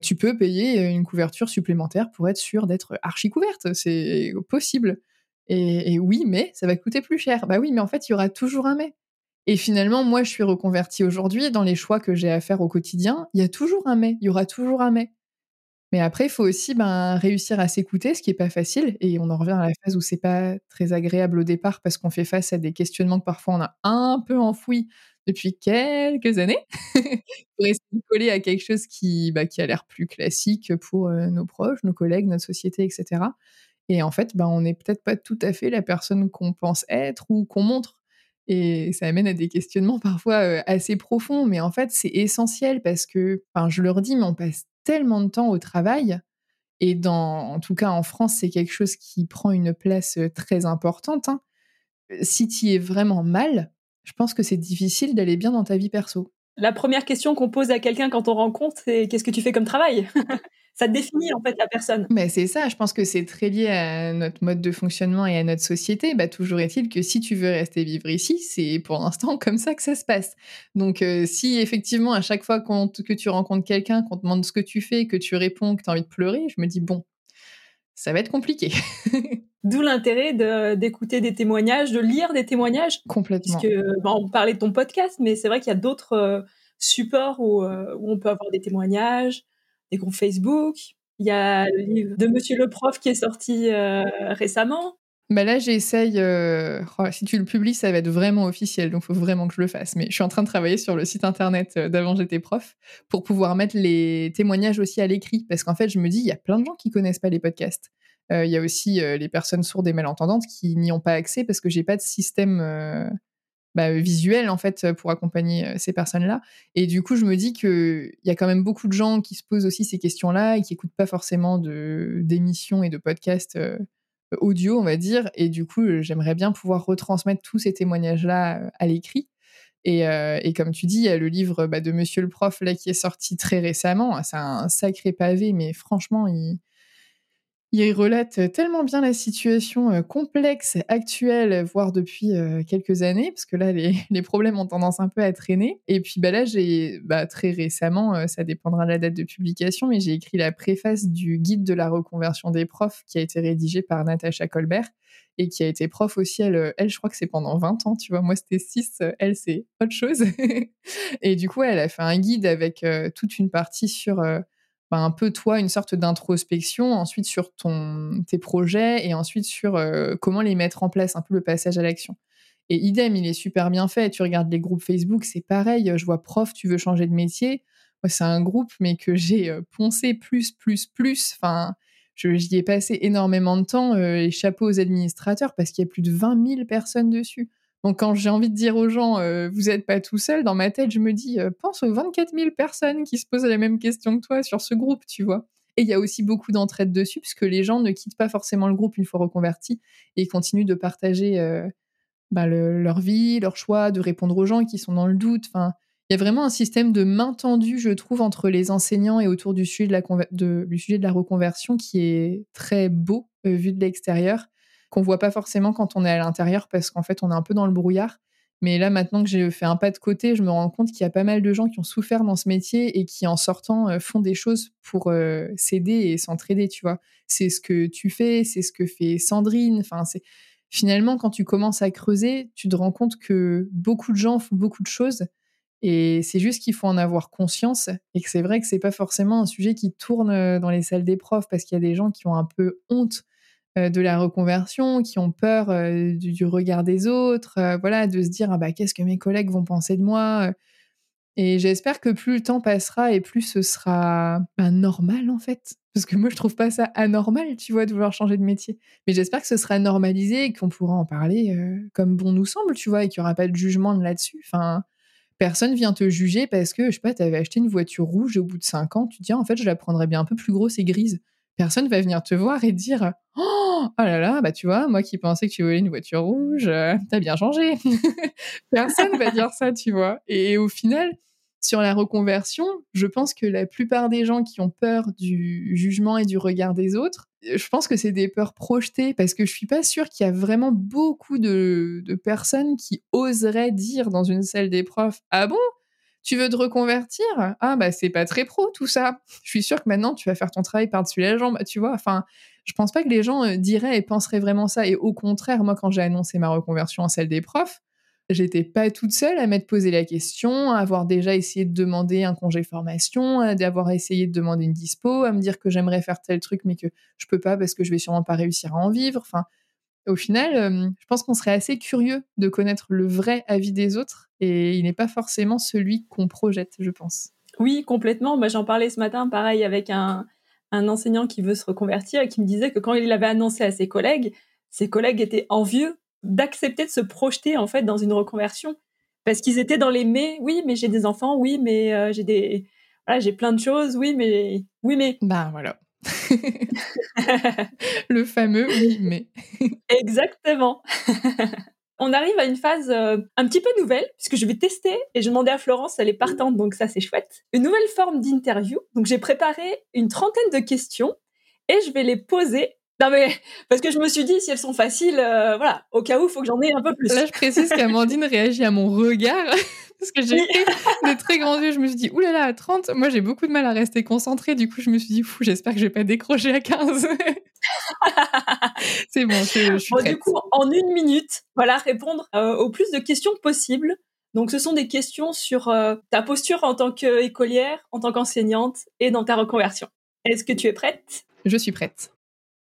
Tu peux payer une couverture supplémentaire pour être sûr d'être archi couverte. C'est possible. Et, oui, mais ça va coûter plus cher. Bah oui, mais en fait, il y aura toujours un mais. Et finalement, moi, je suis reconvertie aujourd'hui. Dans les choix que j'ai à faire au quotidien, il y a toujours un mais. Il y aura toujours un mais. Mais après, il faut aussi ben, réussir à s'écouter, ce qui n'est pas facile. Et on en revient à la phase où c'est pas très agréable au départ parce qu'on fait face à des questionnements que parfois on a un peu enfouis depuis quelques années (laughs) pour essayer de coller à quelque chose qui, bah, a l'air plus classique pour nos proches, nos collègues, notre société, etc. Et en fait, ben, on n'est peut-être pas tout à fait la personne qu'on pense être ou qu'on montre. Et ça amène à des questionnements parfois assez profonds, mais en fait, c'est essentiel parce que, je le redis, mais on passe tellement de temps au travail. Et dans, en tout cas en France, c'est quelque chose qui prend une place très importante. Hein. Si tu es vraiment mal, je pense que c'est difficile d'aller bien dans ta vie perso. La première question qu'on pose à quelqu'un quand on rencontre, c'est qu'est-ce que tu fais comme travail? (laughs) ça définit en fait la personne. Mais c'est ça, je pense que c'est très lié à notre mode de fonctionnement et à notre société. Bah, toujours est-il que si tu veux rester vivre ici, c'est pour l'instant (laughs) comme ça que ça se passe. Donc euh, si effectivement à chaque fois que tu rencontres quelqu'un, qu'on te demande ce que tu fais, que tu réponds, que tu as envie de pleurer, je me dis bon, ça va être compliqué. (laughs) D'où l'intérêt d'écouter des témoignages, de lire des témoignages. Complètement. Parce que, bah, on parlait de ton podcast, mais c'est vrai qu'il y a d'autres euh, supports où, euh, où, on peut avoir des témoignages, des groupes Facebook. Il y a le livre de Monsieur le Prof qui est sorti euh, récemment. Bah là, j'essaye. Euh, oh, si tu le publies, ça va être vraiment officiel, donc il faut vraiment que je le fasse. Mais je suis en train de travailler sur le site internet euh, d'avant j'étais prof pour pouvoir mettre les témoignages aussi à l'écrit, parce qu'en fait, je me dis, il y a plein de gens qui connaissent pas les podcasts. Il y a aussi les personnes sourdes et malentendantes qui n'y ont pas accès parce que j'ai pas de système bah, visuel en fait pour accompagner ces personnes-là. Et du coup, je me dis qu'il y a quand même beaucoup de gens qui se posent aussi ces questions-là et qui écoutent pas forcément d'émissions et de podcasts audio, on va dire. Et du coup, j'aimerais bien pouvoir retransmettre tous ces témoignages-là à l'écrit. Et, et, comme tu dis, il y a le livre bah, de Monsieur le Prof là qui est sorti très récemment. C'est un sacré pavé, mais franchement, il, il relate tellement bien la situation euh, complexe, actuelle, voire depuis euh, quelques années, parce que là, (laughs) les, problèmes ont tendance un peu à traîner. Et puis bah, là, j'ai bah, très récemment, euh, ça dépendra de la date de publication, mais j'ai écrit la préface du guide de la reconversion des profs qui a été rédigé par Natacha Colbert et qui a été prof aussi, elle, elle je crois que c'est pendant 20 ans, tu vois, moi c'était 6, elle c'est autre chose. (laughs) et du coup, elle a fait un guide avec toute une partie sur un peu toi une sorte d'introspection ensuite sur ton tes projets et ensuite sur euh, comment les mettre en place un peu le passage à l'action et idem il est super bien fait tu regardes les groupes Facebook c'est pareil je vois prof tu veux changer de métier c'est un groupe, mais que j'ai poncé plus, plus, plus. Enfin, j'y ai passé énormément de temps et chapeau aux administrateurs parce qu'il y a plus de 20 000 personnes dessus. Donc quand j'ai envie de dire aux gens, vous n'êtes pas tout seul, dans ma tête, je me dis, pense aux 24 000 personnes qui se posent la même question que toi sur ce groupe, tu vois. Et il y a aussi beaucoup d'entraide dessus, puisque les gens ne quittent pas forcément le groupe une fois reconvertis et continuent de partager bah, leur vie, leur choix, de répondre aux gens qui sont dans le doute. Enfin, il y a vraiment un système de main tendue, je trouve, entre les enseignants et autour du sujet de la, reconversion qui est très beau euh, vu de l'extérieur, qu'on voit pas forcément quand on est à l'intérieur parce qu'en fait, on est un peu dans le brouillard. Mais là, maintenant que j'ai fait un pas de côté, je me rends compte qu'il y a pas mal de gens qui ont souffert dans ce métier et qui, en sortant, euh, font des choses pour euh, s'aider et s'entraider, tu vois. C'est ce que tu fais, c'est ce que fait Sandrine. Enfin, c'est finalement, quand tu commences à creuser, tu te rends compte que beaucoup de gens font beaucoup de choses et c'est juste qu'il faut en avoir conscience et que c'est vrai que c'est pas forcément un sujet qui tourne euh, dans les salles des profs parce qu'il y a des gens qui ont un peu honte de la reconversion, qui ont peur euh, du, regard des autres, voilà, de se dire ah bah qu'est-ce que mes collègues vont penser de moi. Et j'espère que plus le temps passera et plus ce sera bah, normal en fait. Parce que moi je trouve pas ça anormal, tu vois, de vouloir changer de métier. Mais j'espère que ce sera normalisé et qu'on pourra en parler comme bon nous semble, tu vois, et qu'il y aura pas de jugement là-dessus. Enfin, personne vient te juger parce que, je sais pas, tu avais acheté une voiture rouge au bout de 5 ans, tu te dis, en fait, je la prendrais bien un peu plus grosse et grise. Personne va venir te voir et dire, oh, oh là là, bah tu vois, moi qui pensais que tu voulais une voiture rouge, euh, t'as bien changé. (laughs) personne va dire ça, tu vois. Et au final, sur la reconversion, je pense que la plupart des gens qui ont peur du jugement et du regard des autres, je pense que c'est des peurs projetées parce que je suis pas sûre qu'il y a vraiment beaucoup de, personnes qui oseraient dire dans une salle des profs Ah bon? Tu veux te reconvertir? Ah bah c'est pas très pro tout ça. Je suis sûre que maintenant tu vas faire ton travail par-dessus la jambe, tu vois. Enfin, je pense pas que les gens euh, diraient et penseraient vraiment ça. Et au contraire, moi quand j'ai annoncé ma reconversion en salle des profs, j'étais pas toute seule à m'être posé la question, à avoir déjà essayé de demander un congé formation, d'avoir essayé de demander une dispo, à me dire que j'aimerais faire tel truc mais que je peux pas parce que je vais sûrement pas réussir à en vivre. Enfin, au final, euh, je pense qu'on serait assez curieux de connaître le vrai avis des autres et il n'est pas forcément celui qu'on projette, je pense. Oui, complètement. J'en parlais ce matin, pareil, avec un, un enseignant qui veut se reconvertir et qui me disait que quand il l'avait annoncé à ses collègues, ses collègues étaient envieux d'accepter de se projeter en fait dans une reconversion parce qu'ils étaient dans les mais oui mais j'ai des enfants oui mais euh, j'ai des voilà j'ai plein de choses oui mais oui mais ben voilà (laughs) le fameux oui mais. (laughs) Exactement. (laughs) On arrive à une phase euh, un petit peu nouvelle puisque je vais tester et je demandais à Florence elle est partante donc ça c'est chouette. Une nouvelle forme d'interview. Donc j'ai préparé une trentaine de questions et je vais les poser. Non mais parce que je me suis dit si elles sont faciles, euh, voilà, au cas où il faut que j'en ai un peu plus. Là je précise qu'Amandine réagit à mon regard parce que j'ai fait de très grands yeux. Je me suis dit oulala là, 30, moi j'ai beaucoup de mal à rester concentrée. Du coup je me suis dit fou, j'espère que je vais pas décrocher à 15. (laughs) C'est bon, je, suis prête. Du coup en une minute, voilà, répondre euh, au plus de questions possibles. Donc ce sont des questions sur euh, ta posture en tant qu'écolière, en tant qu'enseignante et dans ta reconversion. Est-ce que tu es prête? Je suis prête.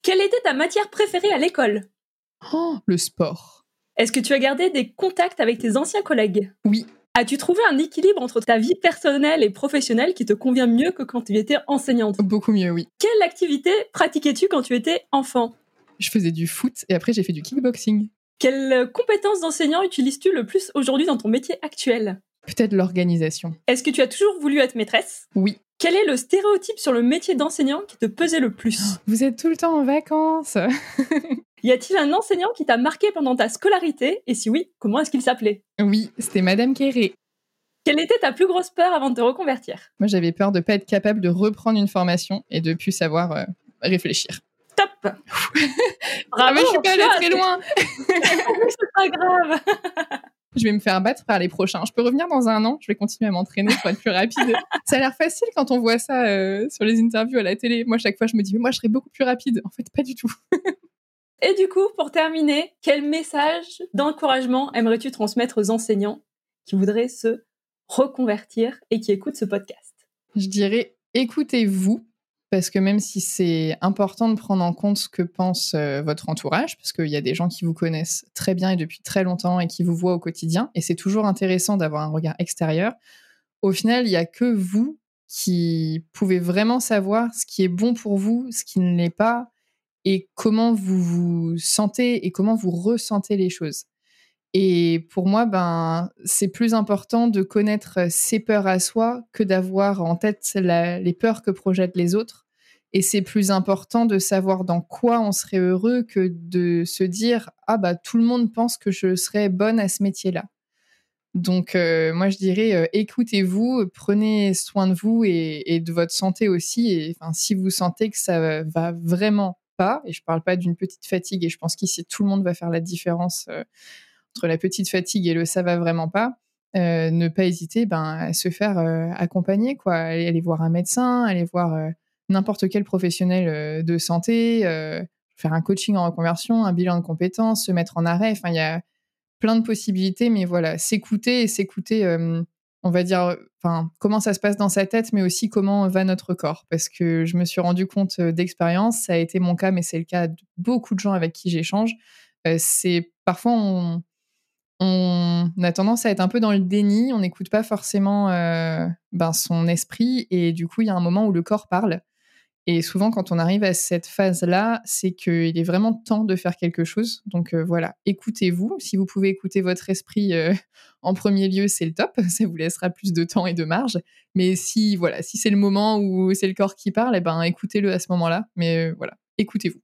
Quelle était ta matière préférée à l'école? Oh, le sport. Est-ce que tu as gardé des contacts avec tes anciens collègues? Oui. As-tu trouvé un équilibre entre ta vie personnelle et professionnelle qui te convient mieux que quand tu étais enseignante? Beaucoup mieux, oui. Quelle activité pratiquais-tu quand tu étais enfant? Je faisais du foot et après j'ai fait du kickboxing. Quelles compétences d'enseignant utilises-tu le plus aujourd'hui dans ton métier actuel? Peut-être l'organisation. Est-ce que tu as toujours voulu être maîtresse? Oui. Quel est le stéréotype sur le métier d'enseignant qui te pesait le plus? (gasps) Vous êtes tout le temps en vacances. (laughs) y a-t-il un enseignant qui t'a marqué pendant ta scolarité? Et si oui, comment est-ce qu'il s'appelait? Oui, c'était Madame Kéré. Quelle était ta plus grosse peur avant de te reconvertir? Moi, j'avais peur de ne pas être capable de reprendre une formation et de plus savoir euh, réfléchir. Top (laughs) Bravo, mais je suis pas allée très loin. (laughs) C'est pas grave je vais me faire battre par les prochains. Je peux revenir dans un an, je vais continuer à m'entraîner pour être plus rapide. (laughs) ça a l'air facile quand on voit ça euh, sur les interviews à la télé. Moi, chaque fois, je me dis, mais moi, je serais beaucoup plus rapide. En fait, pas du tout. (laughs) Et du coup, pour terminer, quel message d'encouragement aimerais-tu transmettre aux enseignants qui voudraient se reconvertir et qui écoutent ce podcast? Je dirais, écoutez-vous parce que même si c'est important de prendre en compte ce que pense euh, votre entourage, parce qu'il y a des gens qui vous connaissent très bien et depuis très longtemps et qui vous voient au quotidien, et c'est toujours intéressant d'avoir un regard extérieur, au final, il n'y a que vous qui pouvait vraiment savoir ce qui est bon pour vous, ce qui ne l'est pas, et comment vous vous sentez et comment vous ressentez les choses. Et pour moi, ben, c'est plus important de connaître ses peurs à soi que d'avoir en tête les peurs que projettent les autres. Et c'est plus important de savoir dans quoi on serait heureux que de se dire ah bah tout le monde pense que je serais bonne à ce métier-là. Donc euh, moi je dirais euh, écoutez-vous, prenez soin de vous et, de votre santé aussi. Et enfin si vous sentez que ça va vraiment pas, et je parle pas d'une petite fatigue, et je pense qu'ici tout le monde va faire la différence. Euh, entre la petite fatigue et le ça va vraiment pas, euh, ne pas hésiter ben, à se faire euh, accompagner, quoi. Aller, voir un médecin, aller voir euh, n'importe quel professionnel de santé, faire un coaching en reconversion, un bilan de compétences, se mettre en arrêt. Enfin, il y a plein de possibilités, mais voilà, s'écouter et s'écouter, on va dire, comment ça se passe dans sa tête, mais aussi comment va notre corps. Parce que je me suis rendu compte d'expérience, ça a été mon cas, mais c'est le cas de beaucoup de gens avec qui j'échange. c'est parfois on, on a tendance à être un peu dans le déni, on n'écoute pas forcément euh, ben, son esprit et du coup il y a un moment où le corps parle. Et souvent quand on arrive à cette phase-là, c'est qu'il est vraiment temps de faire quelque chose. Donc euh, voilà, écoutez-vous. Si vous pouvez écouter votre esprit euh, (laughs) en premier lieu, c'est le top. Ça vous laissera plus de temps et de marge. Mais si voilà, si c'est le moment où c'est le corps qui parle, eh ben écoutez-le à ce moment-là. Mais voilà, écoutez-vous.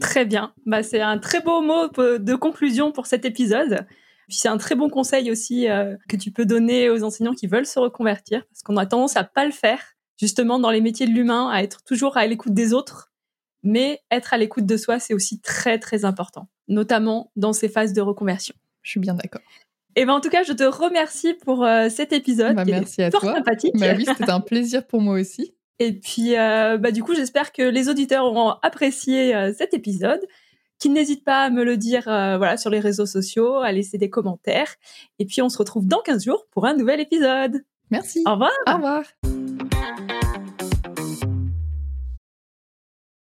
Très bien. Bah, c'est un très beau mot de conclusion pour cet épisode. Puis c'est un très bon conseil aussi euh, que tu peux donner aux enseignants qui veulent se reconvertir, parce qu'on a tendance à pas le faire, justement dans les métiers de l'humain, à être toujours à l'écoute des autres. Mais être à l'écoute de soi, c'est aussi très très important, notamment dans ces phases de reconversion. Je suis bien d'accord. Et ben en tout cas, je te remercie pour euh, cet épisode. Bah, merci à toi. sympathique. Bah oui, c'était un plaisir pour moi aussi. Et puis, euh, bah, du coup, j'espère que les auditeurs auront apprécié cet épisode qui n'hésite pas à me le dire euh, voilà sur les réseaux sociaux, à laisser des commentaires. Et puis on se retrouve dans 15 jours pour un nouvel épisode. Merci. Au revoir. Au revoir.